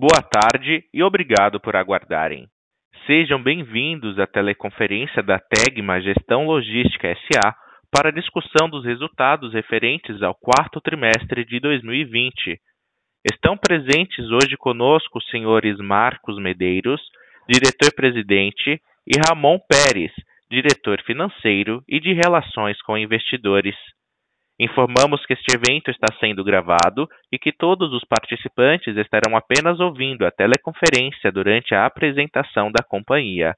Boa tarde e obrigado por aguardarem. Sejam bem-vindos à teleconferência da Tegma Gestão Logística S.A. para a discussão dos resultados referentes ao quarto trimestre de 2020. Estão presentes hoje conosco os senhores Marcos Medeiros, diretor-presidente, e Ramon Pérez, diretor financeiro e de relações com investidores. Informamos que este evento está sendo gravado e que todos os participantes estarão apenas ouvindo a teleconferência durante a apresentação da companhia.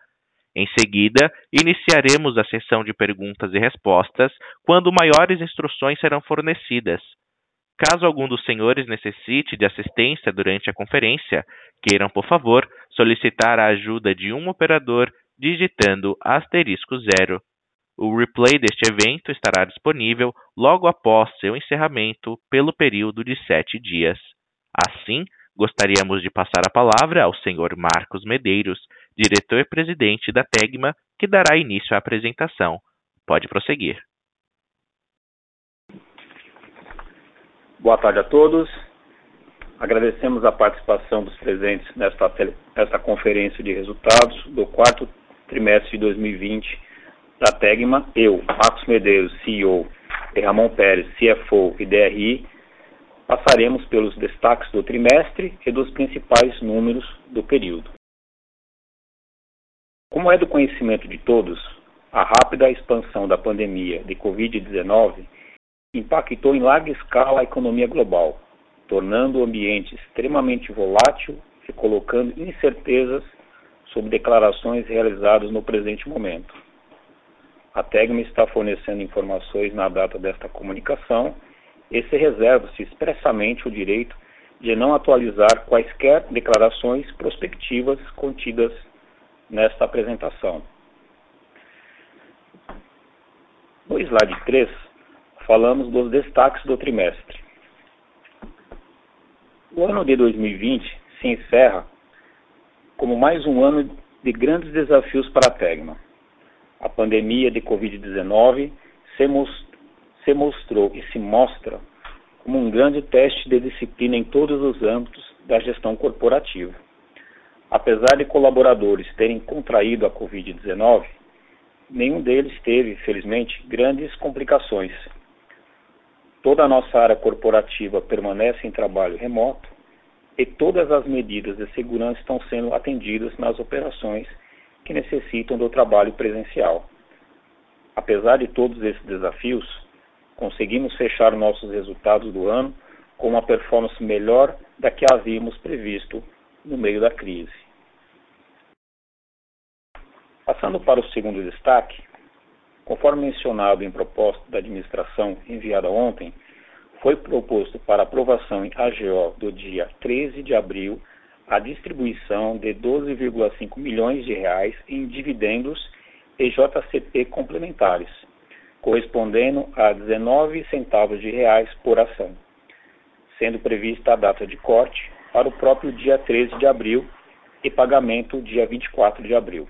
Em seguida, iniciaremos a sessão de perguntas e respostas, quando maiores instruções serão fornecidas. Caso algum dos senhores necessite de assistência durante a conferência, queiram, por favor, solicitar a ajuda de um operador digitando asterisco zero. O replay deste evento estará disponível logo após seu encerramento pelo período de sete dias. Assim, gostaríamos de passar a palavra ao Sr. Marcos Medeiros, diretor-presidente da Tegma, que dará início à apresentação. Pode prosseguir. Boa tarde a todos. Agradecemos a participação dos presentes nesta, nesta conferência de resultados do quarto trimestre de 2020 da Tegma, eu, Marcos Medeiros, CEO, e Ramon Pérez, CFO e DRI, passaremos pelos destaques do trimestre e dos principais números do período. Como é do conhecimento de todos, a rápida expansão da pandemia de Covid-19 impactou em larga escala a economia global, tornando o ambiente extremamente volátil e colocando incertezas sobre declarações realizadas no presente momento. A Tegma está fornecendo informações na data desta comunicação e se reserva-se expressamente o direito de não atualizar quaisquer declarações prospectivas contidas nesta apresentação. No slide 3, falamos dos destaques do trimestre. O ano de 2020 se encerra como mais um ano de grandes desafios para a Tegma a pandemia de Covid-19 se, se mostrou e se mostra como um grande teste de disciplina em todos os âmbitos da gestão corporativa. Apesar de colaboradores terem contraído a Covid-19, nenhum deles teve, felizmente, grandes complicações. Toda a nossa área corporativa permanece em trabalho remoto e todas as medidas de segurança estão sendo atendidas nas operações que necessitam do trabalho presencial. Apesar de todos esses desafios, conseguimos fechar nossos resultados do ano com uma performance melhor da que havíamos previsto no meio da crise. Passando para o segundo destaque, conforme mencionado em proposta da administração enviada ontem, foi proposto para aprovação em AGO do dia 13 de abril a distribuição de 12,5 milhões de reais em dividendos e JCP complementares, correspondendo a 19 centavos de reais por ação, sendo prevista a data de corte para o próprio dia 13 de abril e pagamento dia 24 de abril.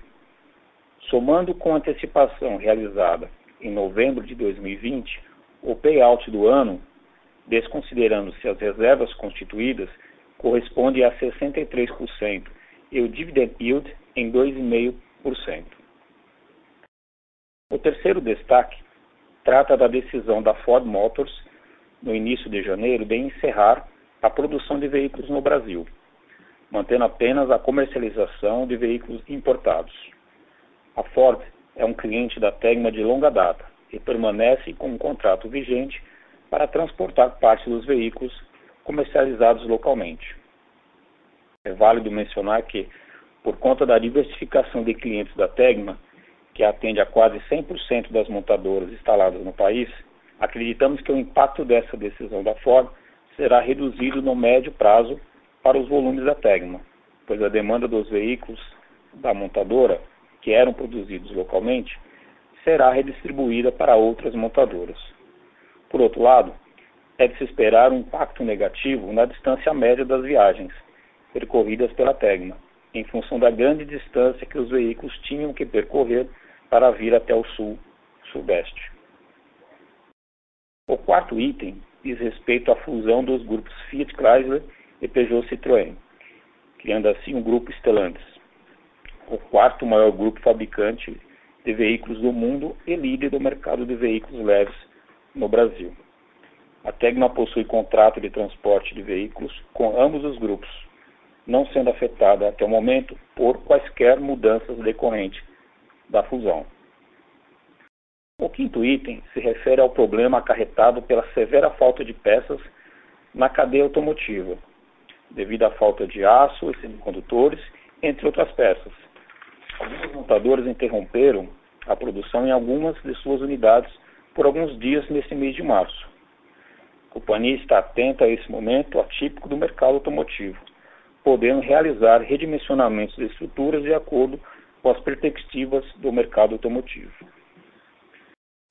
Somando com a antecipação realizada em novembro de 2020, o payout do ano, desconsiderando-se as reservas constituídas, corresponde a 63% e o dividend yield em 2,5%. O terceiro destaque trata da decisão da Ford Motors, no início de janeiro, de encerrar a produção de veículos no Brasil, mantendo apenas a comercialização de veículos importados. A Ford é um cliente da Tegma de longa data e permanece com um contrato vigente para transportar parte dos veículos comercializados localmente. É válido mencionar que, por conta da diversificação de clientes da Tegma, que atende a quase 100% das montadoras instaladas no país, acreditamos que o impacto dessa decisão da Ford será reduzido no médio prazo para os volumes da Tegma, pois a demanda dos veículos da montadora, que eram produzidos localmente, será redistribuída para outras montadoras. Por outro lado, é de se esperar um impacto negativo na distância média das viagens percorridas pela Tegma, em função da grande distância que os veículos tinham que percorrer para vir até o sul-sudeste. O quarto item diz respeito à fusão dos grupos Fiat Chrysler e Peugeot Citroën, criando assim o grupo Stellantis, o quarto maior grupo fabricante de veículos do mundo e líder do mercado de veículos leves no Brasil. A Tegma possui contrato de transporte de veículos com ambos os grupos, não sendo afetada até o momento por quaisquer mudanças decorrentes da fusão. O quinto item se refere ao problema acarretado pela severa falta de peças na cadeia automotiva, devido à falta de aço e semicondutores, entre outras peças. Algumas montadoras interromperam a produção em algumas de suas unidades por alguns dias nesse mês de março. A companhia está atenta a esse momento atípico do mercado automotivo, podendo realizar redimensionamentos de estruturas de acordo com as perspectivas do mercado automotivo.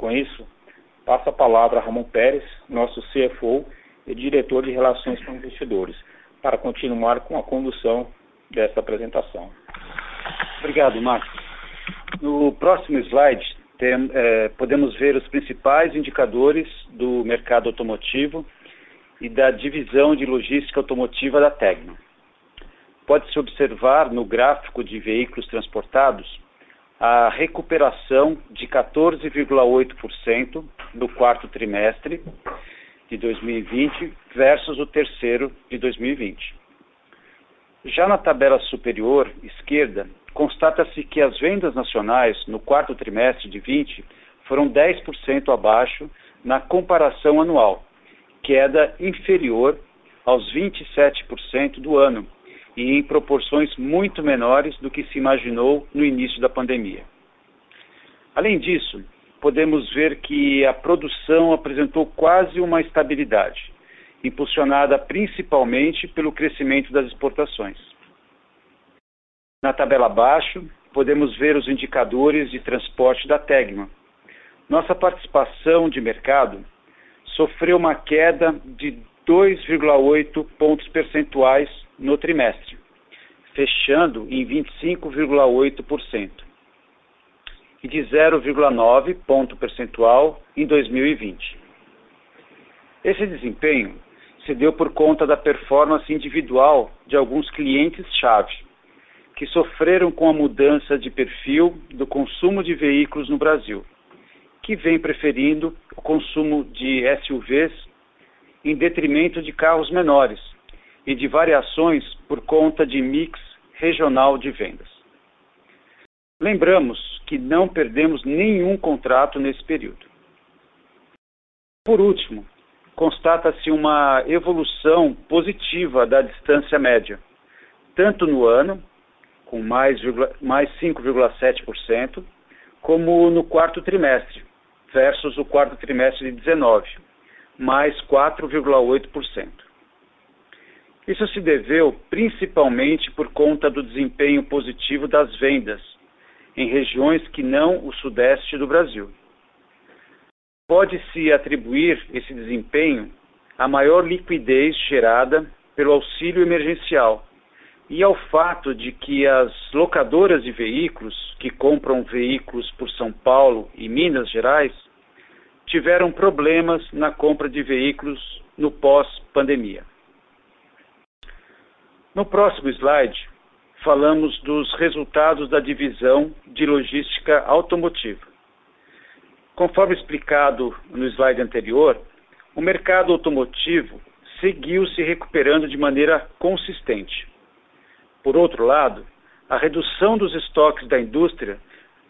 Com isso, passo a palavra a Ramon Pérez, nosso CFO e diretor de Relações com Investidores, para continuar com a condução desta apresentação. Obrigado, Marcos. No próximo slide, tem, é, podemos ver os principais indicadores do mercado automotivo e da divisão de logística automotiva da Tegma. Pode-se observar no gráfico de veículos transportados a recuperação de 14,8% no quarto trimestre de 2020 versus o terceiro de 2020. Já na tabela superior esquerda, constata-se que as vendas nacionais no quarto trimestre de 20 foram 10% abaixo na comparação anual, queda inferior aos 27% do ano e em proporções muito menores do que se imaginou no início da pandemia. Além disso, podemos ver que a produção apresentou quase uma estabilidade, impulsionada principalmente pelo crescimento das exportações. Na tabela abaixo, podemos ver os indicadores de transporte da Tegma. Nossa participação de mercado sofreu uma queda de 2,8 pontos percentuais no trimestre, fechando em 25,8%, e de 0,9 ponto percentual em 2020. Esse desempenho se deu por conta da performance individual de alguns clientes-chave, que sofreram com a mudança de perfil do consumo de veículos no Brasil, que vem preferindo o consumo de SUVs em detrimento de carros menores, e de variações por conta de mix regional de vendas. Lembramos que não perdemos nenhum contrato nesse período. Por último, constata-se uma evolução positiva da distância média, tanto no ano, com mais, mais 5,7%, como no quarto trimestre, versus o quarto trimestre de 19, mais 4,8%. Isso se deveu principalmente por conta do desempenho positivo das vendas em regiões que não o sudeste do Brasil. Pode-se atribuir esse desempenho à maior liquidez gerada pelo auxílio emergencial e ao fato de que as locadoras de veículos que compram veículos por São Paulo e Minas Gerais tiveram problemas na compra de veículos no pós-pandemia. No próximo slide, falamos dos resultados da divisão de logística automotiva. Conforme explicado no slide anterior, o mercado automotivo seguiu se recuperando de maneira consistente. Por outro lado, a redução dos estoques da indústria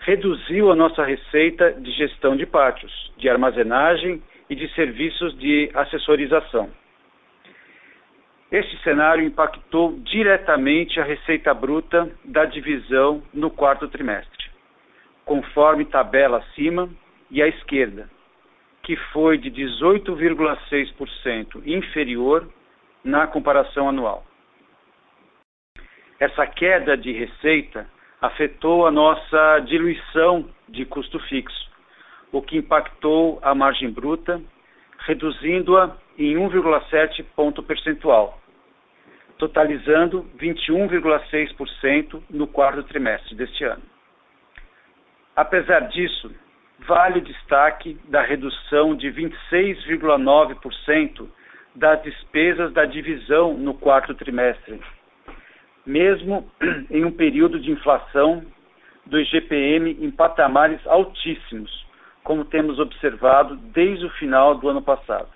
reduziu a nossa receita de gestão de pátios, de armazenagem e de serviços de assessorização. Este cenário impactou diretamente a receita bruta da divisão no quarto trimestre, conforme tabela acima e à esquerda, que foi de 18,6% inferior na comparação anual. Essa queda de receita afetou a nossa diluição de custo fixo, o que impactou a margem bruta, reduzindo-a em 1,7 ponto percentual totalizando 21,6% no quarto trimestre deste ano. Apesar disso, vale o destaque da redução de 26,9% das despesas da divisão no quarto trimestre, mesmo em um período de inflação do IGPM em patamares altíssimos, como temos observado desde o final do ano passado.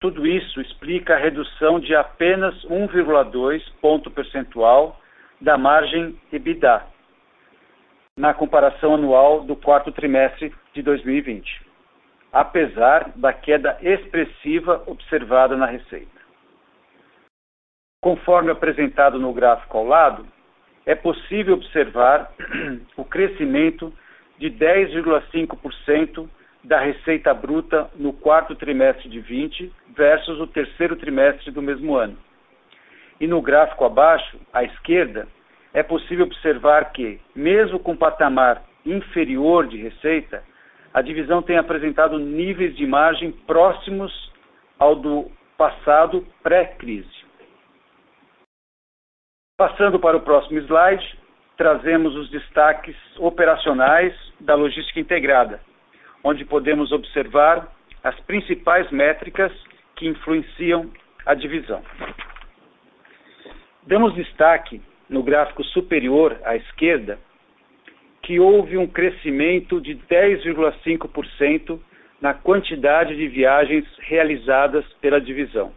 Tudo isso explica a redução de apenas 1,2 ponto percentual da margem EBITDA na comparação anual do quarto trimestre de 2020, apesar da queda expressiva observada na receita. Conforme apresentado no gráfico ao lado, é possível observar o crescimento de 10,5% da receita bruta no quarto trimestre de 20 versus o terceiro trimestre do mesmo ano. E no gráfico abaixo, à esquerda, é possível observar que, mesmo com patamar inferior de receita, a divisão tem apresentado níveis de margem próximos ao do passado pré-crise. Passando para o próximo slide, trazemos os destaques operacionais da logística integrada, onde podemos observar as principais métricas que influenciam a divisão. Damos destaque no gráfico superior à esquerda que houve um crescimento de 10,5% na quantidade de viagens realizadas pela divisão.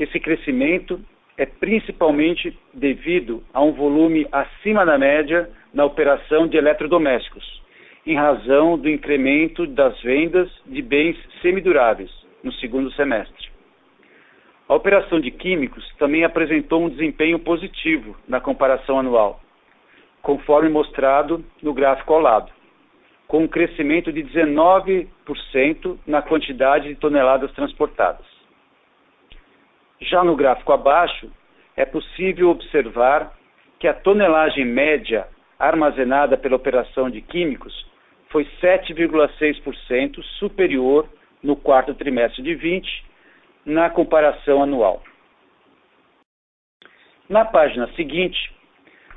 Esse crescimento é principalmente devido a um volume acima da média na operação de eletrodomésticos, em razão do incremento das vendas de bens semiduráveis no segundo semestre. A operação de químicos também apresentou um desempenho positivo na comparação anual, conforme mostrado no gráfico ao lado, com um crescimento de 19% na quantidade de toneladas transportadas. Já no gráfico abaixo, é possível observar que a tonelagem média armazenada pela operação de químicos foi 7,6% superior no quarto trimestre de 20 na comparação anual. Na página seguinte,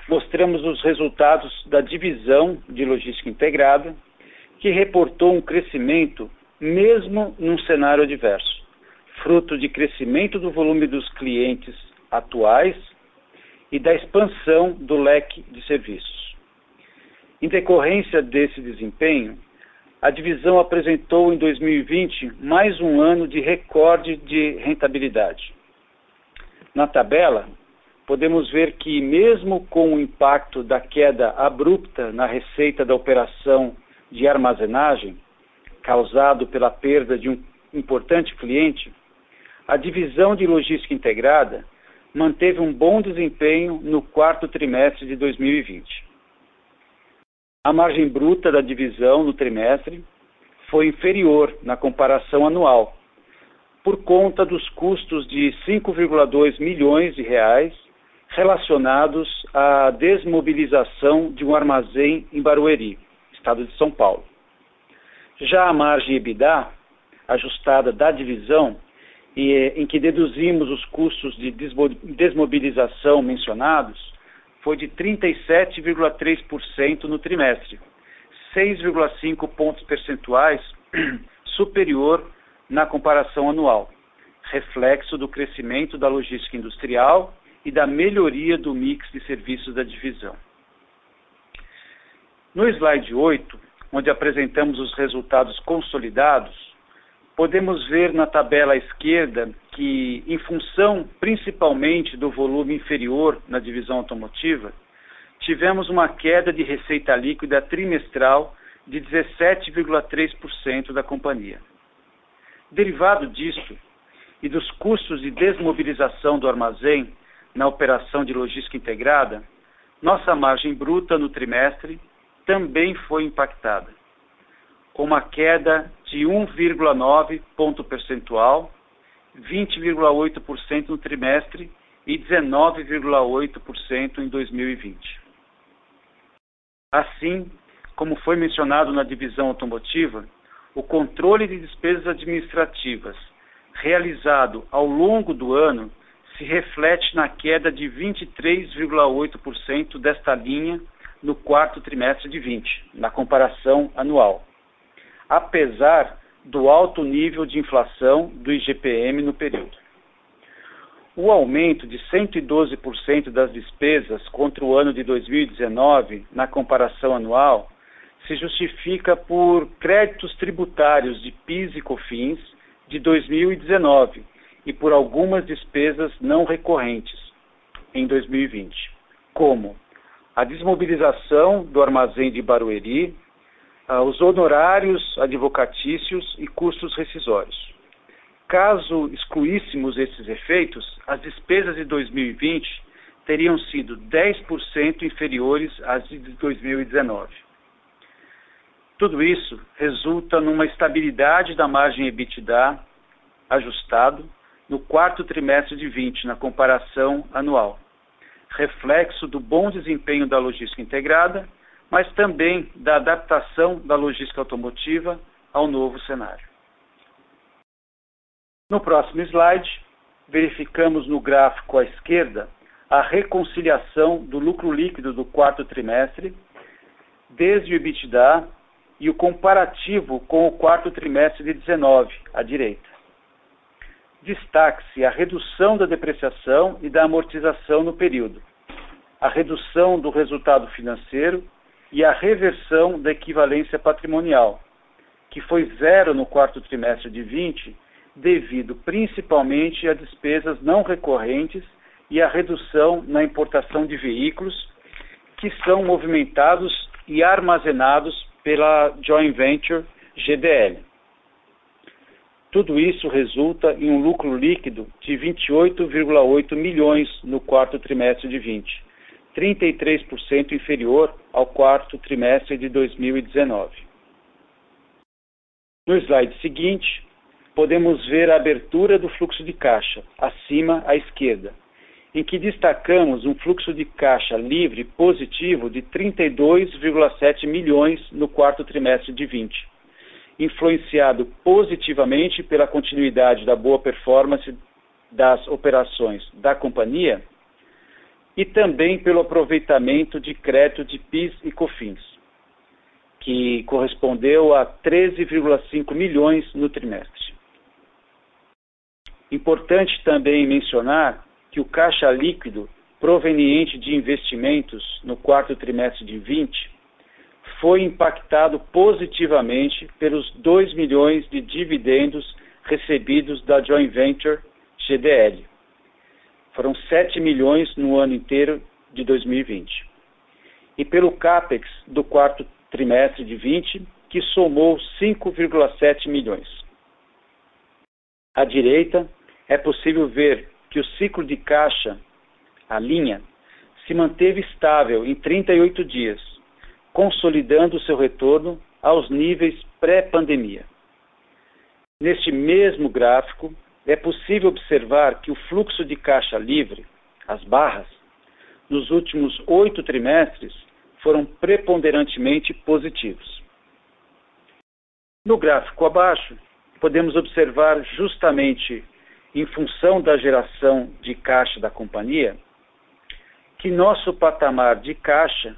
mostramos os resultados da divisão de logística integrada, que reportou um crescimento mesmo num cenário adverso, fruto de crescimento do volume dos clientes atuais e da expansão do leque de serviços. Em decorrência desse desempenho, a divisão apresentou em 2020 mais um ano de recorde de rentabilidade. Na tabela, podemos ver que, mesmo com o impacto da queda abrupta na receita da operação de armazenagem, causado pela perda de um importante cliente, a divisão de logística integrada manteve um bom desempenho no quarto trimestre de 2020. A margem bruta da divisão no trimestre foi inferior na comparação anual, por conta dos custos de 5,2 milhões de reais relacionados à desmobilização de um armazém em Barueri, estado de São Paulo. Já a margem EBITDA, ajustada da divisão, e, em que deduzimos os custos de desmobilização mencionados, foi de 37,3% no trimestre, 6,5 pontos percentuais superior na comparação anual, reflexo do crescimento da logística industrial e da melhoria do mix de serviços da divisão. No slide 8, onde apresentamos os resultados consolidados, podemos ver na tabela à esquerda que, em função principalmente do volume inferior na divisão automotiva, tivemos uma queda de receita líquida trimestral de 17,3% da companhia. Derivado disto e dos custos de desmobilização do armazém na operação de logística integrada, nossa margem bruta no trimestre também foi impactada com uma queda de 1,9 ponto percentual, 20,8% no trimestre e 19,8% em 2020. Assim, como foi mencionado na divisão automotiva, o controle de despesas administrativas realizado ao longo do ano se reflete na queda de 23,8% desta linha no quarto trimestre de 20, na comparação anual apesar do alto nível de inflação do IGPM no período. o aumento de 112% das despesas contra o ano de 2019, na comparação anual, se justifica por créditos tributários de PIS e COFINS de 2019 e por algumas despesas não recorrentes em 2020, como a desmobilização do armazém de Barueri, os honorários advocatícios e custos rescisórios. Caso excluíssemos esses efeitos, as despesas de 2020 teriam sido 10% inferiores às de 2019. Tudo isso resulta numa estabilidade da margem EBITDA ajustado no quarto trimestre de 20 na comparação anual, reflexo do bom desempenho da logística integrada, mas também da adaptação da logística automotiva ao novo cenário. No próximo slide, verificamos no gráfico à esquerda a reconciliação do lucro líquido do quarto trimestre, desde o EBITDA e o comparativo com o quarto trimestre de 19, à direita. Destaque-se a redução da depreciação e da amortização no período, a redução do resultado financeiro e a reversão da equivalência patrimonial, que foi zero no quarto trimestre de 20, devido principalmente a despesas não recorrentes e a redução na importação de veículos que são movimentados e armazenados pela joint venture GDL. Tudo isso resulta em um lucro líquido de 28,8 milhões no quarto trimestre de 20, 33% inferior ao quarto trimestre de 2019. No slide seguinte, podemos ver a abertura do fluxo de caixa, acima à esquerda, em que destacamos um fluxo de caixa livre positivo de 32,7 milhões no quarto trimestre de 20, influenciado positivamente pela continuidade da boa performance das operações da companhia e também pelo aproveitamento de crédito de PIS e COFINS, que correspondeu a 13,5 milhões no trimestre. Importante também mencionar que o caixa líquido proveniente de investimentos no quarto trimestre de 20 foi impactado positivamente pelos 2 milhões de dividendos recebidos da joint venture GDL. Foram 7 milhões no ano inteiro de 2020. E pelo CAPEX do quarto trimestre de 20, que somou 5,7 milhões. À direita, é possível ver que o ciclo de caixa, a linha, se manteve estável em 38 dias, consolidando seu retorno aos níveis pré-pandemia. Neste mesmo gráfico, é possível observar que o fluxo de caixa livre, as barras, nos últimos oito trimestres foram preponderantemente positivos. No gráfico abaixo, podemos observar justamente em função da geração de caixa da companhia, que nosso patamar de caixa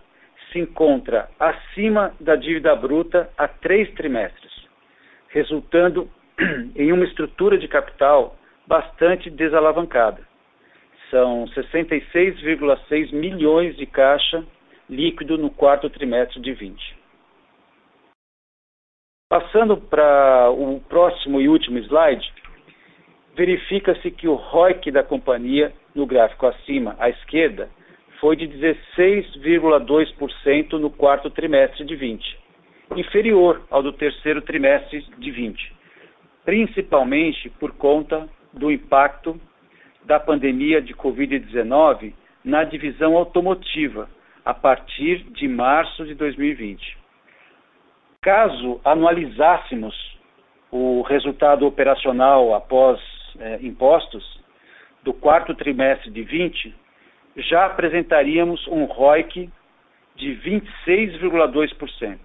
se encontra acima da dívida bruta há três trimestres, resultando em uma estrutura de capital bastante desalavancada. São 66,6 milhões de caixa líquido no quarto trimestre de 20. Passando para o próximo e último slide, verifica-se que o ROIC da companhia, no gráfico acima à esquerda, foi de 16,2% no quarto trimestre de 20, inferior ao do terceiro trimestre de 20, principalmente por conta do impacto da pandemia de Covid-19 na divisão automotiva a partir de março de 2020. Caso anualizássemos o resultado operacional após é, impostos do quarto trimestre de 20, já apresentaríamos um ROIC de 26,2%,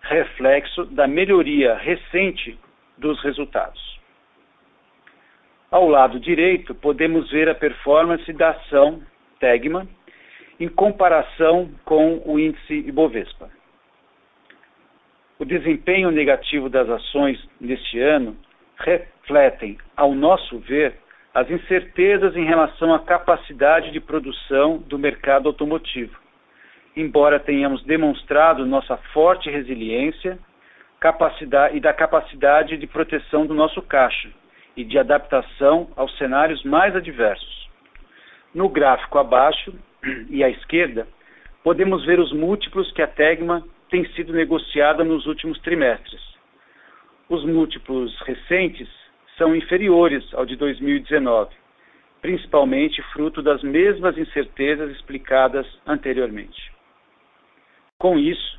reflexo da melhoria recente dos resultados. Ao lado direito, podemos ver a performance da ação Tegma em comparação com o índice Ibovespa. O desempenho negativo das ações neste ano refletem, ao nosso ver, as incertezas em relação à capacidade de produção do mercado automotivo, embora tenhamos demonstrado nossa forte resiliência capacidade, e da capacidade de proteção do nosso caixa e de adaptação aos cenários mais adversos. No gráfico abaixo e à esquerda, podemos ver os múltiplos que a Tegma tem sido negociada nos últimos trimestres. Os múltiplos recentes são inferiores ao de 2019, principalmente fruto das mesmas incertezas explicadas anteriormente. Com isso,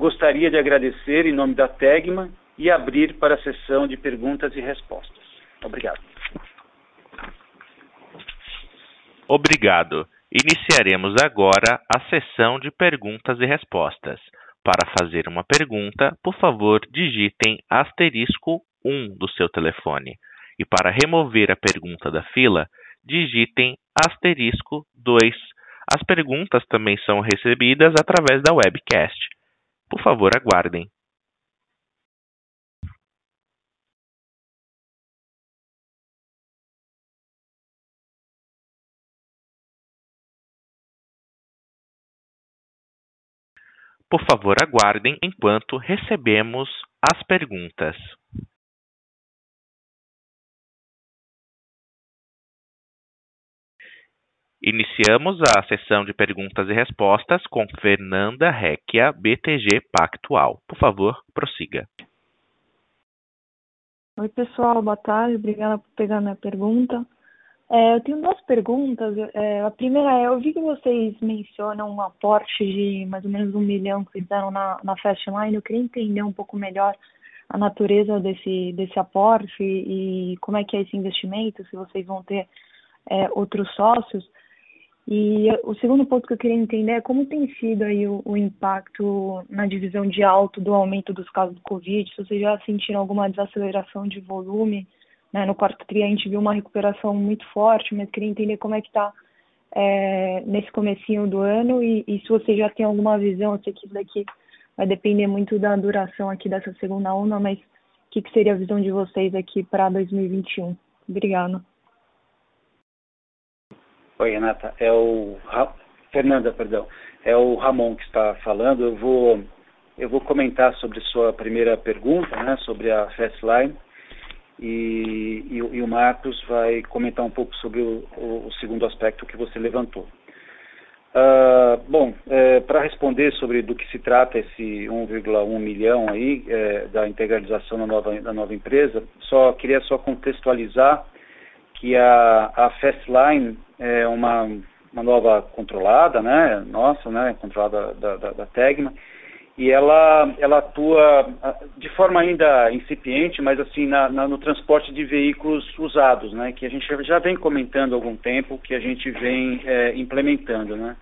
gostaria de agradecer em nome da Tegma e abrir para a sessão de perguntas e respostas. Obrigado. Obrigado. Iniciaremos agora a sessão de perguntas e respostas. Para fazer uma pergunta, por favor, digitem asterisco 1 do seu telefone. E para remover a pergunta da fila, digitem asterisco 2. As perguntas também são recebidas através da webcast. Por favor, aguardem. Por favor, aguardem enquanto recebemos as perguntas. Iniciamos a sessão de perguntas e respostas com Fernanda Recchia, BTG Pactual. Por favor, prossiga. Oi, pessoal, boa tarde. Obrigada por pegar minha pergunta. É, eu tenho duas perguntas. É, a primeira é, eu vi que vocês mencionam um aporte de mais ou menos um milhão que fizeram na, na Fastline. Eu queria entender um pouco melhor a natureza desse, desse aporte e, e como é que é esse investimento, se vocês vão ter é, outros sócios. E o segundo ponto que eu queria entender é como tem sido aí o, o impacto na divisão de alto do aumento dos casos do Covid, se vocês já sentiram alguma desaceleração de volume, né? No quarto tri a gente viu uma recuperação muito forte, mas queria entender como é que está é, nesse comecinho do ano e, e, se você já tem alguma visão, eu sei que isso daqui vai depender muito da duração aqui dessa segunda onda, mas o que, que seria a visão de vocês aqui para 2021? Obrigada. Oi, Renata. É o Ra... Fernanda, perdão. É o Ramon que está falando. Eu vou eu vou comentar sobre sua primeira pergunta, né, sobre a Fastline, e, e, e, o Marcos vai comentar um pouco sobre o, o, o segundo aspecto que você levantou. Uh, bom, é, para responder sobre do que se trata esse 1,1 milhão aí é, da integralização da nova, da nova empresa, só queria só contextualizar que a, a Fastline é uma, uma nova controlada, né, nossa, né, controlada da, da, da Tegma, e ela, ela atua de forma ainda incipiente, mas assim, na, na, no transporte de veículos usados, né, que a gente já vem comentando há algum tempo, que a gente vem é, implementando, né.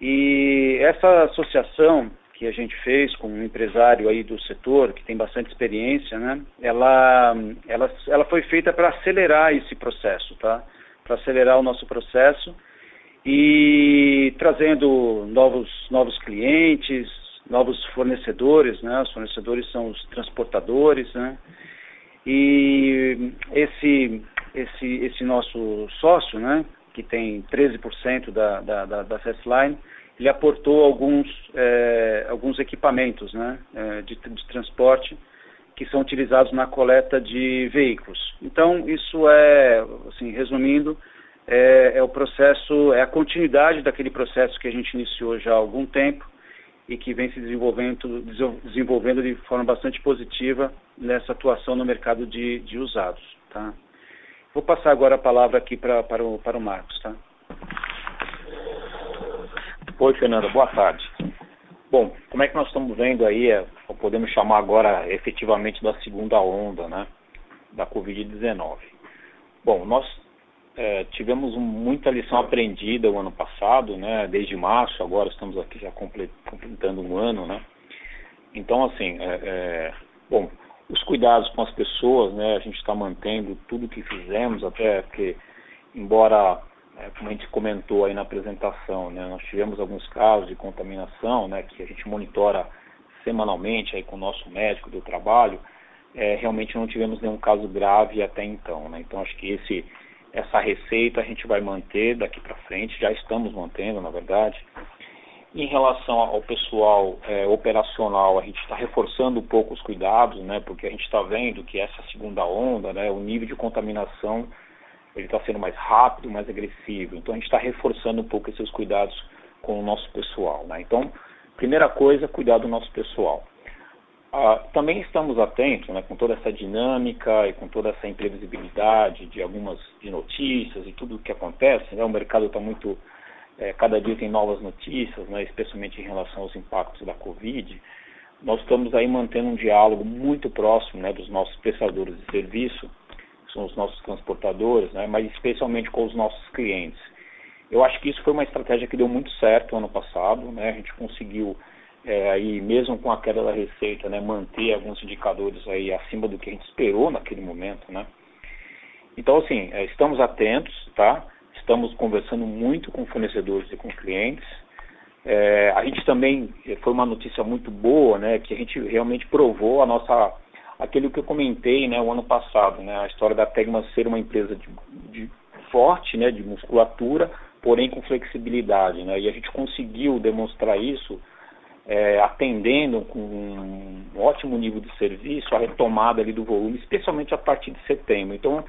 E essa associação que a gente fez com um empresário aí do setor, que tem bastante experiência, né, ela, ela, ela foi feita para acelerar esse processo, tá? para acelerar o nosso processo e trazendo novos, novos clientes, novos fornecedores, né? Os fornecedores são os transportadores, né? E esse, esse, esse nosso sócio, né? Que tem 13% da, da, da, Fastline, ele aportou alguns, é, alguns equipamentos, né? É, de, de transporte que são utilizados na coleta de veículos. Então, isso é, assim, resumindo, é, é, o processo, é a continuidade daquele processo que a gente iniciou já há algum tempo e que vem se desenvolvendo, desenvolvendo de forma bastante positiva nessa atuação no mercado de, de usados. Tá? Vou passar agora a palavra aqui pra, para, o, para o Marcos. Tá? Oi, Fernanda, boa tarde. Bom, como é que nós estamos vendo aí, é, podemos chamar agora efetivamente da segunda onda, né, da Covid-19. Bom, nós é, tivemos muita lição aprendida o ano passado, né, desde março, agora estamos aqui já completando um ano, né. Então, assim, é, é, bom, os cuidados com as pessoas, né, a gente está mantendo tudo que fizemos, até porque, embora é, como a gente comentou aí na apresentação, né, nós tivemos alguns casos de contaminação, né, que a gente monitora semanalmente aí com o nosso médico do trabalho, é, realmente não tivemos nenhum caso grave até então, né, então acho que esse essa receita a gente vai manter daqui para frente, já estamos mantendo, na verdade. Em relação ao pessoal é, operacional, a gente está reforçando um pouco os cuidados, né, porque a gente está vendo que essa segunda onda, né, o nível de contaminação ele está sendo mais rápido, mais agressivo. Então a gente está reforçando um pouco esses cuidados com o nosso pessoal. Né? Então, primeira coisa, cuidar do nosso pessoal. Ah, também estamos atentos, né, com toda essa dinâmica e com toda essa imprevisibilidade de algumas de notícias e tudo o que acontece. Né, o mercado está muito é, cada dia tem novas notícias, né, especialmente em relação aos impactos da Covid. Nós estamos aí mantendo um diálogo muito próximo né, dos nossos prestadores de serviço, os nossos transportadores, né, mas especialmente com os nossos clientes. Eu acho que isso foi uma estratégia que deu muito certo ano passado. Né, a gente conseguiu, é, aí, mesmo com a queda da receita, né, manter alguns indicadores aí acima do que a gente esperou naquele momento. Né. Então, assim, é, estamos atentos, tá? estamos conversando muito com fornecedores e com clientes. É, a gente também foi uma notícia muito boa, né, que a gente realmente provou a nossa aquilo que eu comentei, né, o ano passado, né, a história da Tegma ser uma empresa de, de forte, né, de musculatura, porém com flexibilidade, né, e a gente conseguiu demonstrar isso é, atendendo com um ótimo nível de serviço a retomada ali do volume, especialmente a partir de setembro. Então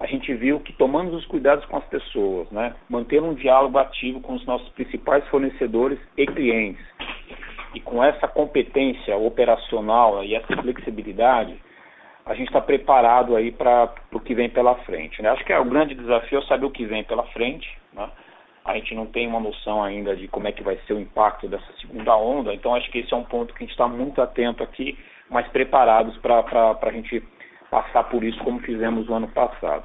a gente viu que tomando os cuidados com as pessoas, né, mantendo um diálogo ativo com os nossos principais fornecedores e clientes, e com essa competência operacional e essa flexibilidade, a gente está preparado aí para o que vem pela frente. Né? Acho que é o grande desafio é saber o que vem pela frente. Né? A gente não tem uma noção ainda de como é que vai ser o impacto dessa segunda onda, então acho que esse é um ponto que a gente está muito atento aqui, mas preparados para a gente passar por isso como fizemos no ano passado.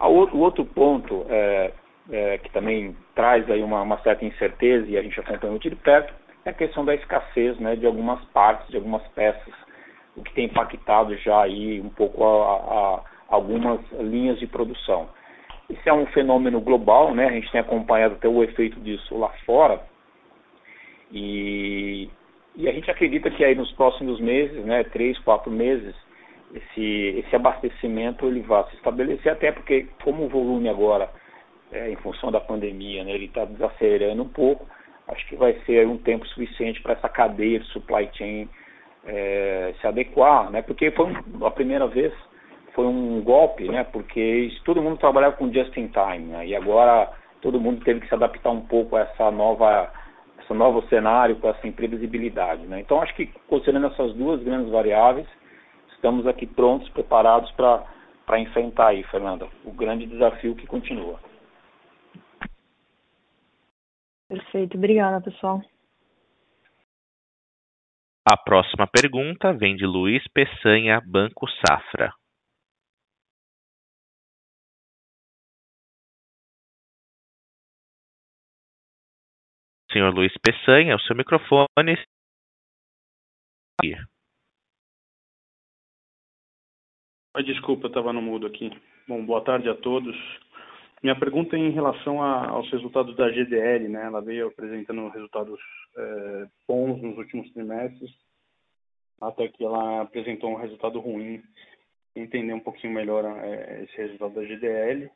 O outro ponto é, é, que também traz aí uma, uma, certa incerteza e a gente acompanha muito de perto é a questão da escassez né, de algumas partes, de algumas peças, o que tem impactado já aí um pouco a, a, algumas linhas de produção. Isso é um fenômeno global, né? A gente tem acompanhado até o efeito disso lá fora. E, e a gente acredita que aí nos próximos meses, né, três, quatro meses, esse, esse abastecimento ele vai se estabelecer, até porque como o volume agora, é, em função da pandemia, né, ele está desacelerando um pouco, acho que vai ser um tempo suficiente para essa cadeia de supply chain é, se adequar, né, porque foi a primeira vez foi um golpe, né, porque todo mundo trabalhava com just in time, né, e agora todo mundo teve que se adaptar um pouco a essa nova esse novo cenário, com essa imprevisibilidade. Né? Então, acho que considerando essas duas grandes variáveis, estamos aqui prontos, preparados para enfrentar aí, Fernanda, o grande desafio que continua. Perfeito, obrigada pessoal. A próxima pergunta vem de Luiz Peçanha, Banco Safra. Senhor Luiz Peçanha, o seu microfone. Desculpa, eu estava no mudo aqui. Bom, boa tarde a todos. Minha pergunta é em relação a, aos resultados da GDL, né? Ela veio apresentando resultados é, bons nos últimos trimestres, até que ela apresentou um resultado ruim. Entender um pouquinho melhor é, esse resultado da GDL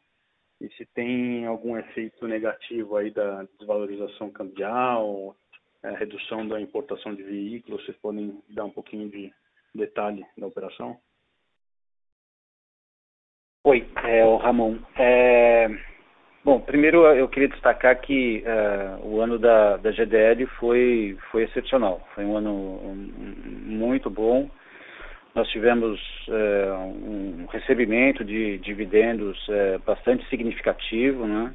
e se tem algum efeito negativo aí da desvalorização cambial, é, redução da importação de veículos. Vocês podem dar um pouquinho de detalhe da operação? Oi, é o Ramon. É, bom, primeiro eu queria destacar que é, o ano da, da GDL foi, foi excepcional. Foi um ano muito bom. Nós tivemos é, um recebimento de dividendos é, bastante significativo, né?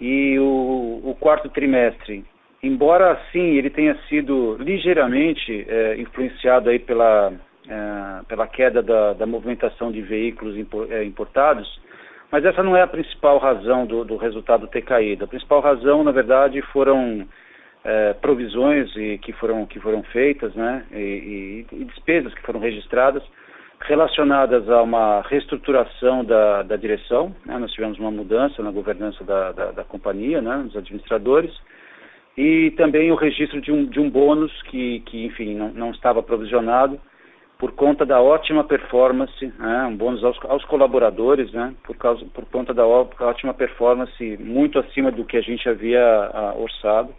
E o, o, quarto trimestre, embora assim ele tenha sido ligeiramente é, influenciado aí pela é, pela queda da, da, movimentação de veículos é, importados, mas essa não é a principal razão do, do resultado ter caído. A principal razão, na verdade, foram é, provisões e, que, foram, que foram feitas né, e, e, e, despesas que foram registradas relacionadas a uma reestruturação da, da direção. Né, nós tivemos uma mudança na governança da, da, da companhia, né, nos administradores, e também o registro de um, de um bônus que, que enfim, não, não estava provisionado por conta da ótima performance, né, um bônus aos, aos colaboradores, né, por, causa, por conta da ótima performance, muito acima do que a gente havia uh, orçado.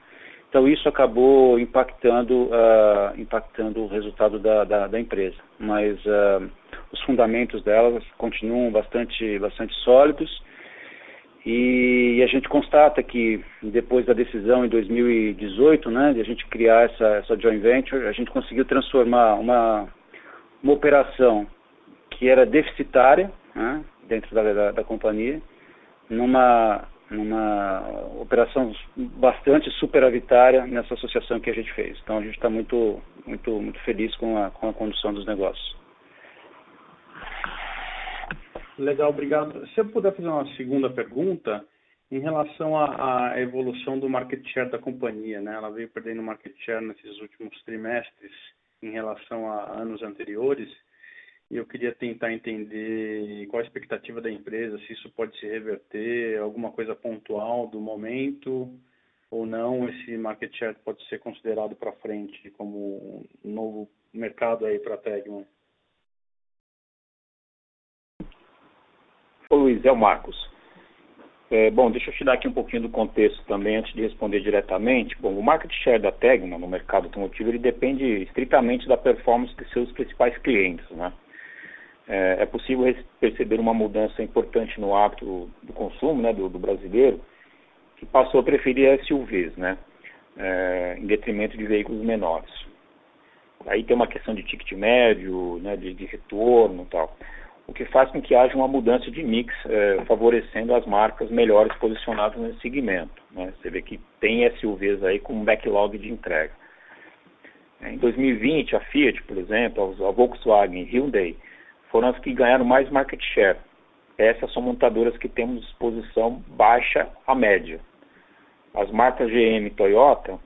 Então isso acabou impactando, uh, impactando o resultado da, da, da empresa. Mas uh, os fundamentos delas continuam bastante, bastante sólidos e a gente constata que depois da decisão em 2018, né, de a gente criar essa, essa joint venture, a gente conseguiu transformar uma, uma operação que era deficitária né, dentro da, da, da, companhia numa, numa operação bastante superavitária nessa associação que a gente fez. Então a gente está muito, muito, muito feliz com a, com a condução dos negócios. Legal, obrigado. Se eu puder fazer uma segunda pergunta em relação à, à, evolução do market share da companhia, né? Ela veio perdendo market share nesses últimos trimestres em relação a anos anteriores. E eu queria tentar entender qual a expectativa da empresa, se isso pode se reverter, alguma coisa pontual do momento ou não, esse market share pode ser considerado para frente como um novo mercado aí para a Tegman. Ô Luiz, é o Marcos. É, bom, deixa eu te dar aqui um pouquinho do contexto também antes de responder diretamente. Bom, o market share da Tegma no mercado automotivo ele depende estritamente da performance de seus principais clientes, né? É, é possível perceber uma mudança importante no hábito do consumo, né, do, do brasileiro, que passou a preferir SUVs, né, é, em detrimento de veículos menores. Aí tem uma questão de ticket médio, né, de, de retorno, tal o que faz com que haja uma mudança de mix, é, favorecendo as marcas melhores posicionadas nesse segmento. Né? Você vê que tem SUVs aí com um backlog de entrega. Em 2020, a Fiat, por exemplo, a Volkswagen Hyundai foram as que ganharam mais market share. Essas são montadoras que temos exposição baixa a média. As marcas GM e Toyota,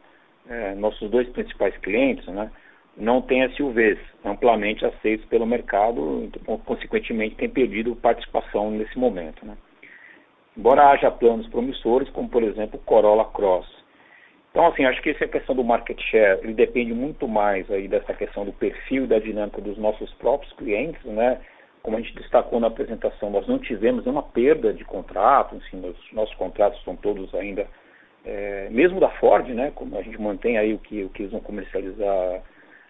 é, nossos dois principais clientes, né, não tem SUVs amplamente aceitos pelo mercado, então, consequentemente tem perdido participação nesse momento. Né? Embora haja planos promissores, como por exemplo o Corolla Cross. Então, assim, acho que essa questão do market share, ele depende muito mais aí dessa questão do perfil e da dinâmica dos nossos próprios clientes, né? Como a gente destacou na apresentação, nós não tivemos nenhuma perda de contrato, assim, os nossos contratos são todos ainda, é, mesmo da Ford, né? Como a gente mantém aí o que, o que eles vão comercializar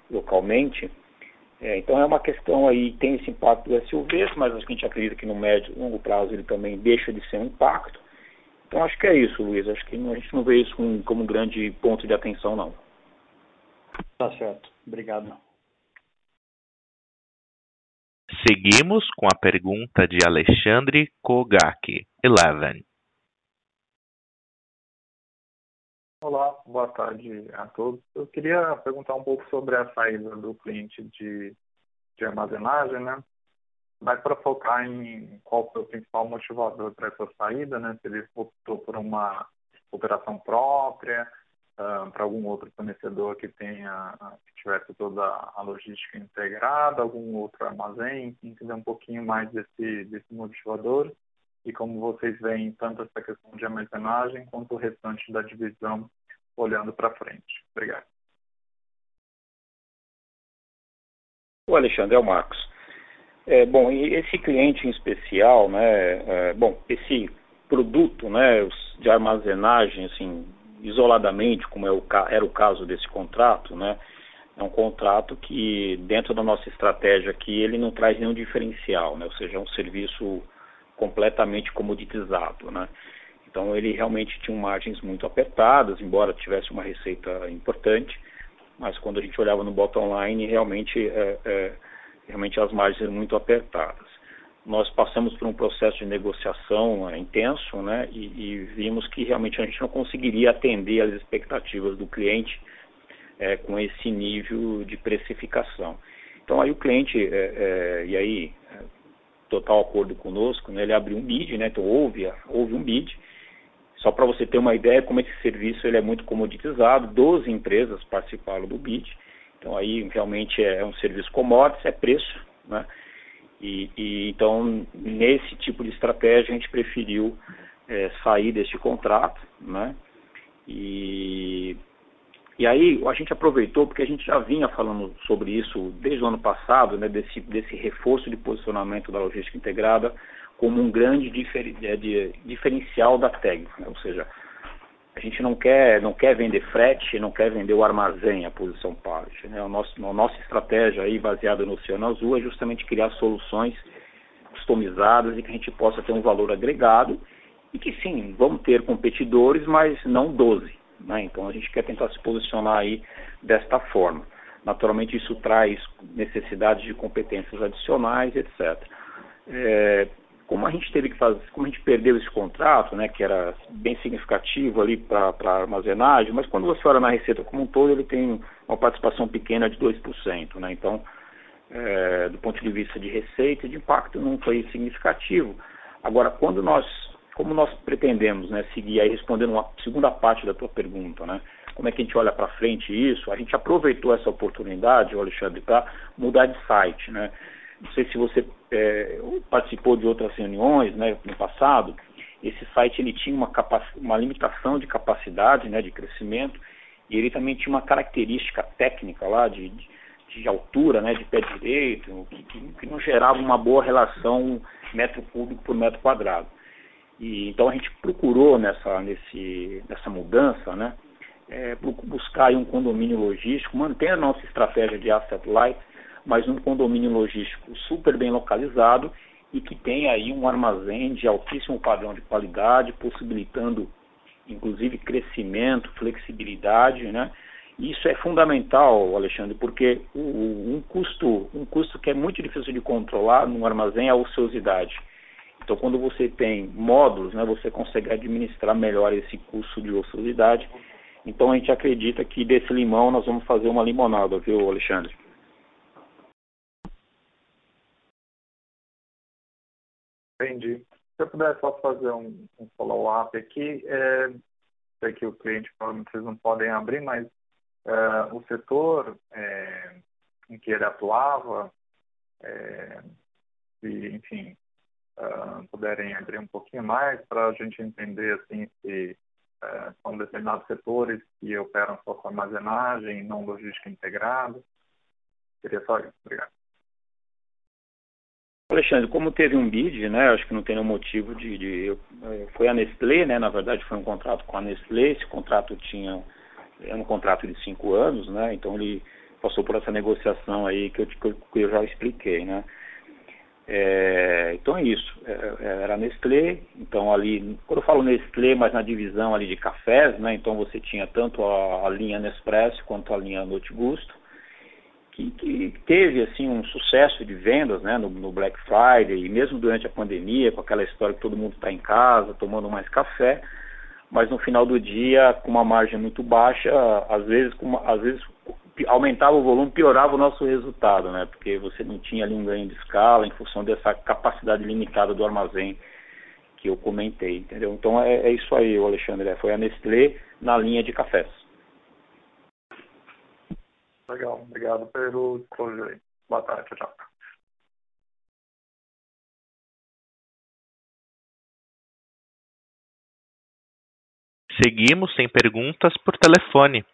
localmente. É, então é uma questão aí, tem esse impacto do SUVs, mas a gente acredita que no médio e longo prazo ele também deixa de ser um impacto. Então acho que é isso, Luiz. Acho que a gente não vê isso como, como um grande ponto de atenção, não. Tá certo. Obrigado. Seguimos com a pergunta de Alexandre Kogaki, Eleven. Olá, boa tarde a todos. Eu queria perguntar um pouco sobre a saída do cliente de, de armazenagem, né? Dá para focar em qual foi o principal motivador para essa saída, né? Se ele optou por uma operação própria, uh, para algum outro fornecedor que tenha que tivesse toda a logística integrada, algum outro armazém, entender um pouquinho mais desse, desse motivador e como vocês veem tanto essa questão de armazenagem quanto o restante da divisão olhando para frente. Obrigado. O Alexandre é o Marcos. É, bom, e esse cliente em especial, né, é, bom, esse produto, né, de armazenagem, assim, isoladamente, como é o, era o caso desse contrato, né, é um contrato que, dentro da nossa estratégia aqui, ele não traz nenhum diferencial, né, ou seja, é um serviço completamente comoditizado, né? Então ele realmente tinha margens muito apertadas, embora tivesse uma receita importante, mas quando a gente olhava no bottom line, realmente, é, é, realmente as margens eram muito apertadas. Nós passamos por um processo de negociação é, intenso, né, e, e, vimos que realmente a gente não conseguiria atender às expectativas do cliente é, com esse nível de precificação. Então aí o cliente, é, e aí total acordo conosco, né, ele abriu um bid, né, então houve, houve um bid. Só para você ter uma ideia como esse serviço ele é muito comoditizado, 12 empresas participaram do bid. Então aí realmente é um serviço commodities, é preço, né? E, e então nesse tipo de estratégia a gente preferiu é, sair deste contrato, né? E E aí a gente aproveitou porque a gente já vinha falando sobre isso desde o ano passado, né, desse, desse reforço de posicionamento da logística integrada como um grande difer, é, de, diferencial da TEG, né, ou seja, a gente não quer, não quer vender frete, não quer vender o armazém, a posição parte. Né? A, nossa, a nossa estratégia aí, baseada no Oceano Azul, é justamente criar soluções customizadas e que a gente possa ter um valor agregado e que sim, vamos ter competidores, mas não 12. Né? Então a gente quer tentar se posicionar aí desta forma. Naturalmente isso traz necessidades de competências adicionais, etc. É, como a gente teve que fazer, como a gente perdeu esse contrato, né, que era bem significativo ali para armazenagem, mas quando você olha na receita como um todo, ele tem uma participação pequena de 2%, né, então, é, do ponto de vista de receita e de impacto não foi significativo. Agora, quando nós, como nós pretendemos, né, seguir aí respondendo uma segunda parte da tua pergunta, né, como é que a gente olha para frente isso, a gente aproveitou essa oportunidade, Alexandre, para mudar de site, né, não sei se você é, participou de outras reuniões né, no passado. Esse site ele tinha uma, uma limitação de capacidade, né, de crescimento, e ele também tinha uma característica técnica lá de, de, de altura, né, de pé direito, que, que, que, não gerava uma boa relação metro cúbico por metro quadrado. E, então a gente procurou nessa, nesse, nessa mudança, né, é, buscar um condomínio logístico, manter a nossa estratégia de asset light, mas um condomínio logístico super bem localizado e que tem aí um armazém de altíssimo padrão de qualidade, possibilitando inclusive crescimento, flexibilidade, né? Isso é fundamental, Alexandre, porque um custo, um custo que é muito difícil de controlar no armazém é a ociosidade. Então, quando você tem módulos, né, você consegue administrar melhor esse custo de ociosidade. Então, a gente acredita que desse limão nós vamos fazer uma limonada, viu, Alexandre? Entendi. Se eu puder só fazer um, um follow-up aqui, é, sei que o cliente provavelmente vocês não podem abrir, mas é, o setor é, em que ele atuava, é, se, enfim, uh, puderem abrir um pouquinho mais para a gente entender assim se uh, são determinados setores que operam só com armazenagem, não logística integrada. Seria só isso. Obrigado. Alexandre, como teve um bid, né, acho que não tem nenhum motivo de, de, eh, foi a Nestlé, né, na verdade foi um contrato com a Nestlé, esse contrato tinha, é um contrato de cinco anos, né, então ele passou por essa negociação aí que eu, que eu já expliquei, né. É, então é isso, é, é, era Nestlé, então ali, quando eu falo Nestlé, mas na divisão ali de cafés, né, então você tinha tanto a, a linha Nespresso quanto a linha Note Gusto, que, que, teve assim um sucesso de vendas né, no, no, Black Friday e mesmo durante a pandemia, com aquela história que todo mundo está em casa, tomando mais café, mas no final do dia, com uma margem muito baixa, às vezes, com, às vezes aumentava o volume, piorava o nosso resultado, né? Porque você não tinha ali um ganho de escala em função dessa capacidade limitada do armazém que eu comentei, entendeu? Então é, é isso aí, Alexandre. Foi a Nestlé na linha de cafés. Legal, obrigado pelo disclosure aí. Boa tarde, tchau. Seguimos sem perguntas por telefone.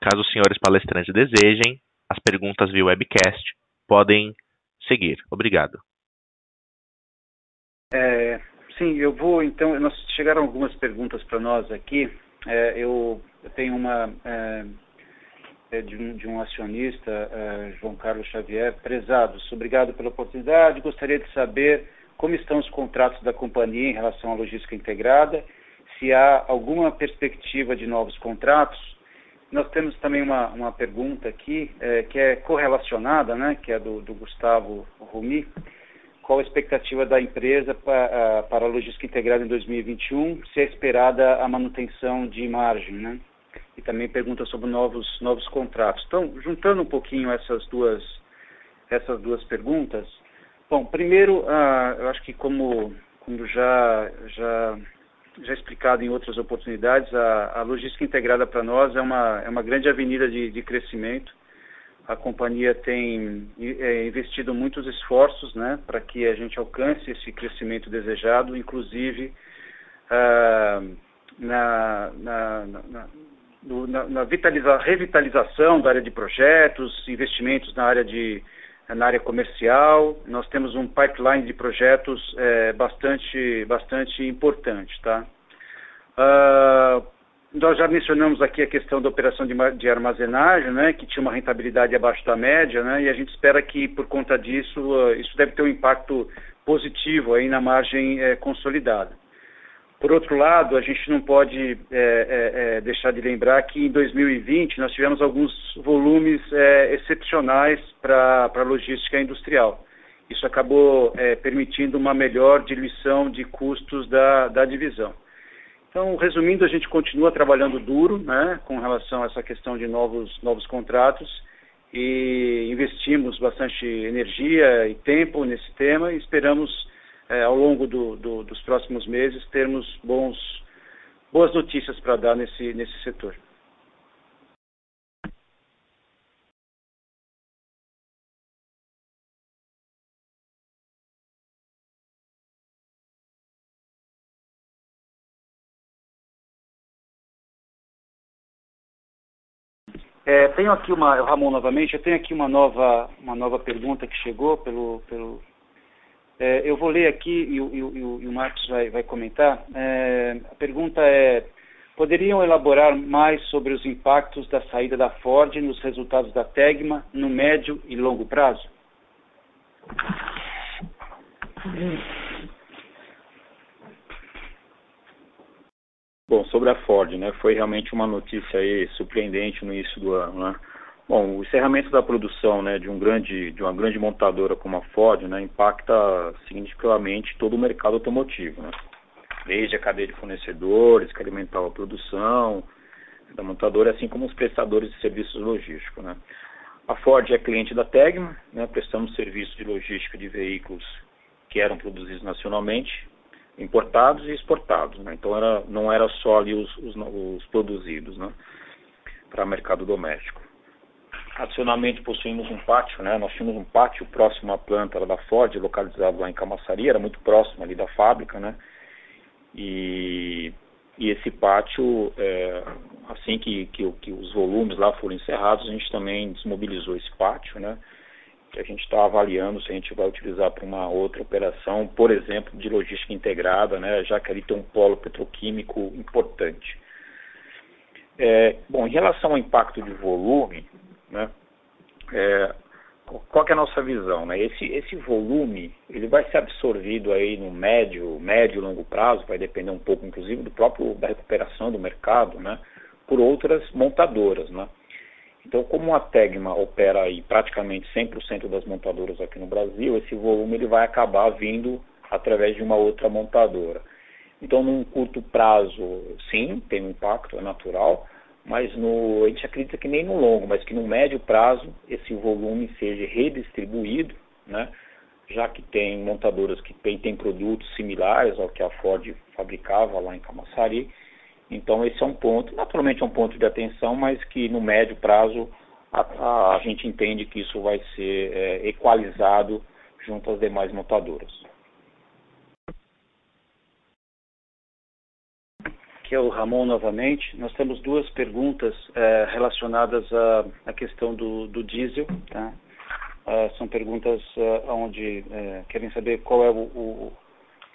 Caso os senhores palestrantes desejem, as perguntas via webcast podem seguir. Obrigado. É, sim, eu vou então. Nós chegaram algumas perguntas para nós aqui. É, eu, eu, tenho uma é, é, de um, de um acionista, uh, João Carlos Xavier. Prezados, obrigado pela oportunidade. Gostaria de saber como estão os contratos da companhia em relação à logística integrada, se há alguma perspectiva de novos contratos. Nós temos também uma, uma pergunta aqui, é, que é correlacionada, né, que é do, do Gustavo Rumi. Qual a expectativa da empresa para, para a logística integrada em 2021? Se é esperada a manutenção de margem, né? e também pergunta sobre novos, novos contratos. Então, juntando um pouquinho essas duas, essas duas perguntas, bom, primeiro, ah, eu acho que como, como já, já, já explicado em outras oportunidades, a, a logística integrada para nós é uma, é uma grande avenida de, de crescimento. A companhia tem é, investido muitos esforços né, para que a gente alcance esse crescimento desejado, inclusive ah, na, na, na na, na vitaliza, revitalização da área de projetos, investimentos na área de na área comercial. Nós temos um pipeline de projetos é, bastante bastante importante, tá? Uh, nós já mencionamos aqui a questão da operação de, de, armazenagem, né, que tinha uma rentabilidade abaixo da média, né, e a gente espera que por conta disso uh, isso deve ter um impacto positivo aí na margem é, consolidada. Por outro lado, a gente não pode é, é, é deixar de lembrar que em 2020 nós tivemos alguns volumes é, excepcionais para a logística industrial. Isso acabou é, permitindo uma melhor diluição de custos da, da divisão. Então, resumindo, a gente continua trabalhando duro né, com relação a essa questão de novos, novos contratos e investimos bastante energia e tempo nesse tema e esperamos, é, ao longo do, do, dos próximos meses, termos bons, boas notícias para dar nesse, nesse setor. É, tenho aqui uma, Ramon novamente, eu tenho aqui uma nova, uma nova pergunta que chegou pelo, pelo é, eu vou ler aqui e, e, o, e o Marcos vai, vai comentar. É, a pergunta é, poderiam elaborar mais sobre os impactos da saída da Ford nos resultados da Tegma no médio e longo prazo? Bom, sobre a Ford, né, foi realmente uma notícia aí surpreendente no início do ano, né? Bom, o encerramento da produção, né, de um grande, de uma grande montadora como a Ford, né, impacta significativamente todo o mercado automotivo, né? Desde a cadeia de fornecedores que alimentava a produção da montadora, assim como os prestadores de serviços logísticos, né? A Ford é cliente da Tegma, né, prestamos serviço de logística de veículos que eram produzidos nacionalmente importados e exportados. Né? Então era, não era só ali os, os, os produzidos né? para mercado doméstico. Adicionalmente possuímos um pátio, né? nós tínhamos um pátio próximo à planta da Ford, localizado lá em Camaçari, era muito próximo ali da fábrica, né? E, e esse pátio, é, assim que, que, que os volumes lá foram encerrados, a gente também desmobilizou esse pátio, né? que a gente está avaliando se a gente vai utilizar para uma outra operação, por exemplo, de logística integrada, né, já que ali tem um polo petroquímico importante. É, bom, em relação ao impacto de volume, né, é, qual é a nossa visão? Né? Esse, esse volume ele vai ser absorvido aí no médio, médio e longo prazo, vai depender um pouco, inclusive, do próprio da recuperação do mercado, né, por outras montadoras, né? Então, como a Tegma opera aí praticamente 100% das montadoras aqui no Brasil, esse volume ele vai acabar vindo através de uma outra montadora. Então, num curto prazo, sim, tem um impacto, é natural, mas no, a gente acredita que nem no longo, mas que no médio prazo esse volume seja redistribuído, né? já que tem montadoras que têm, produtos similares ao que a Ford fabricava lá em Camaçari, então esse é um ponto, naturalmente é um ponto de atenção, mas que no médio prazo a, a, a gente entende que isso vai ser é, equalizado junto às demais montadoras. Aqui é o Ramon novamente. Nós temos duas perguntas é, relacionadas à, à questão do, do diesel. Tá? É, são perguntas é, onde querem saber qual é o, o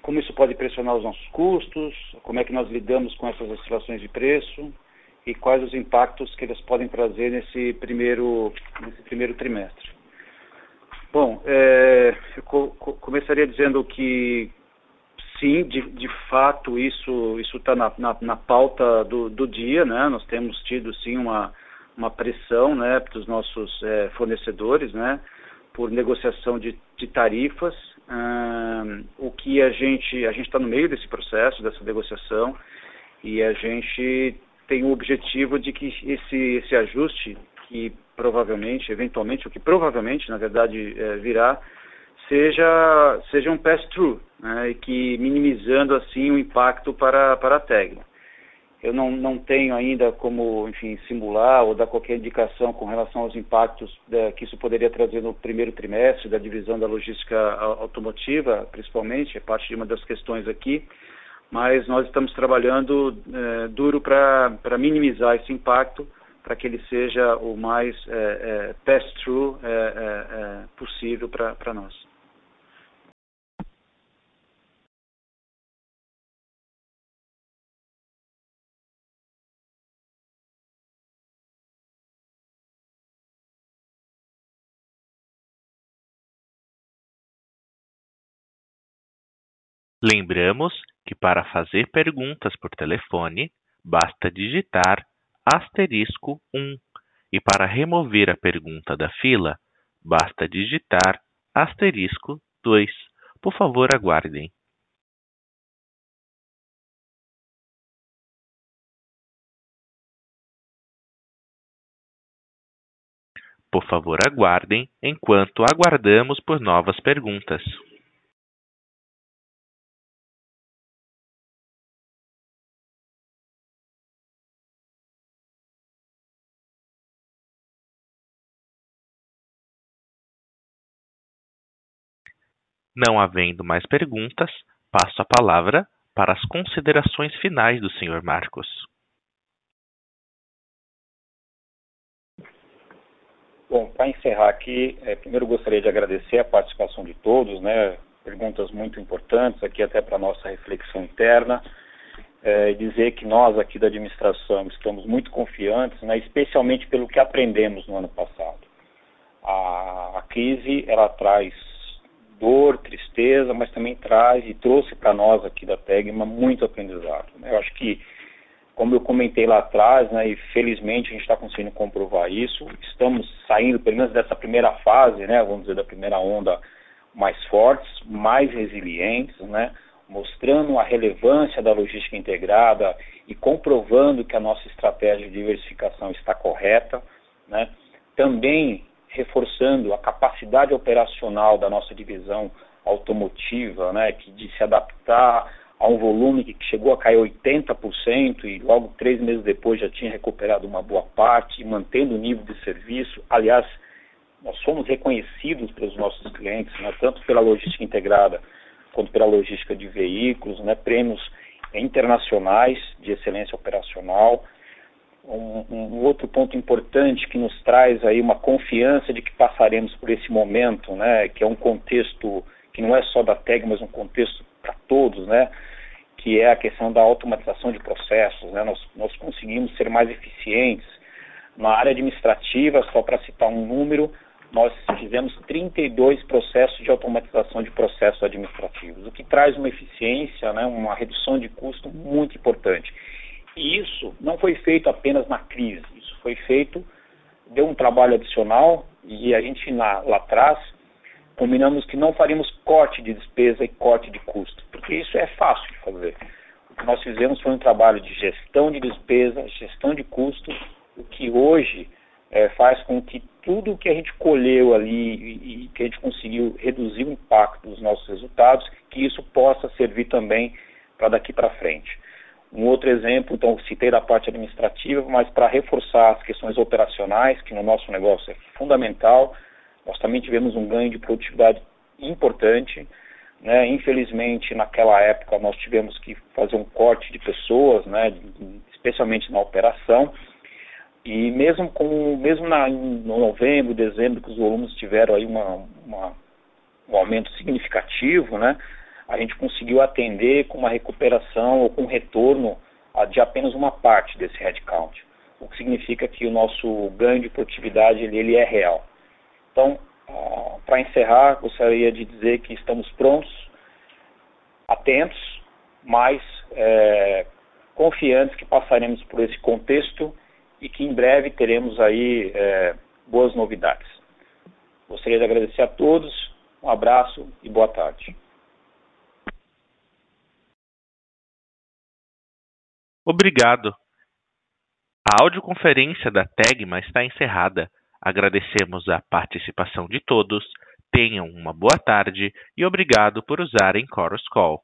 como isso pode pressionar os nossos custos, como é que nós lidamos com essas oscilações de preço e quais os impactos que eles podem trazer nesse primeiro, nesse primeiro trimestre. Bom, é, eu co começaria dizendo que sim, de, de fato isso está na, na, na, pauta do, do dia, né? Nós temos tido sim uma, uma pressão, né, dos nossos é, fornecedores, né, por negociação de, de tarifas o que a gente a gente está no meio desse processo dessa negociação e a gente tem o objetivo de que esse esse ajuste que provavelmente eventualmente o que provavelmente na verdade é, virá seja seja um pass through né, e que minimizando assim o impacto para para a técnica eu não, não tenho ainda como, enfim, simular ou dar qualquer indicação com relação aos impactos da, que isso poderia trazer no primeiro trimestre da divisão da logística automotiva, principalmente, é parte de uma das questões aqui, mas nós estamos trabalhando é, duro para minimizar esse impacto, para que ele seja o mais é, é, pass-through possível para nós. Lembramos que para fazer perguntas por telefone, basta digitar asterisco um e para remover a pergunta da fila, basta digitar asterisco dois. Por favor, aguardem. Por favor, aguardem enquanto aguardamos por novas perguntas. Não havendo mais perguntas, passo a palavra para as considerações finais do Sr. Marcos. Bom, para encerrar aqui, é, primeiro gostaria de agradecer a participação de todos, né? Perguntas muito importantes aqui até para nossa reflexão interna. É, e dizer que nós aqui da administração estamos muito confiantes, né, especialmente pelo que aprendemos no ano passado. A, a crise ela traz dor, tristeza, mas também traz e trouxe para nós aqui da Tegma muito aprendizado. Né? Eu acho que, como eu comentei lá atrás, né, e felizmente a gente está conseguindo comprovar isso, estamos saindo, pelo menos dessa primeira fase, né, vamos dizer, da primeira onda, mais fortes, mais resilientes, né, mostrando a relevância da logística integrada e comprovando que a nossa estratégia de diversificação está correta, né, também reforçando a capacidade operacional da nossa divisão automotiva, né, que de se adaptar a um volume que chegou a cair 80% e logo três meses depois já tinha recuperado uma boa parte, mantendo o nível de serviço. Aliás, nós somos reconhecidos pelos nossos clientes, né, tanto pela logística integrada quanto pela logística de veículos, né, prêmios internacionais de excelência operacional um, um, outro ponto importante que nos traz aí uma confiança de que passaremos por esse momento, né, que é um contexto que não é só da TEG, mas um contexto para todos, né, que é a questão da automatização de processos. Né, nós, nós conseguimos ser mais eficientes. Na área administrativa, só para citar um número, nós fizemos 32 processos de automatização de processos administrativos, o que traz uma eficiência, né, uma redução de custo muito importante. E isso não foi feito apenas na crise, isso foi feito, deu um trabalho adicional e a gente na, lá atrás combinamos que não faríamos corte de despesa e corte de custo, porque isso é fácil de fazer. O que nós fizemos foi um trabalho de gestão de despesa, gestão de custo, o que hoje é, faz com que tudo que a gente colheu ali e, e que a gente conseguiu reduzir o impacto dos nossos resultados, que isso possa servir também para daqui para frente. Um outro exemplo, então, citei da parte administrativa, mas para reforçar as questões operacionais, que no nosso negócio é fundamental, nós também tivemos um ganho de produtividade importante. Né? Infelizmente, naquela época, nós tivemos que fazer um corte de pessoas, né? especialmente na operação. E mesmo com mesmo na, em novembro, dezembro, que os volumes tiveram aí uma, uma, um aumento significativo, né? A gente conseguiu atender com uma recuperação ou com retorno de apenas uma parte desse headcount, o que significa que o nosso ganho de produtividade ele, ele é real. Então, uh, para encerrar, gostaria de dizer que estamos prontos, atentos, mas é, confiantes que passaremos por esse contexto e que em breve teremos aí é, boas novidades. Gostaria de agradecer a todos, um abraço e boa tarde. Obrigado. A audioconferência da Tegma está encerrada. Agradecemos a participação de todos. Tenham uma boa tarde e obrigado por usarem Chorus Call.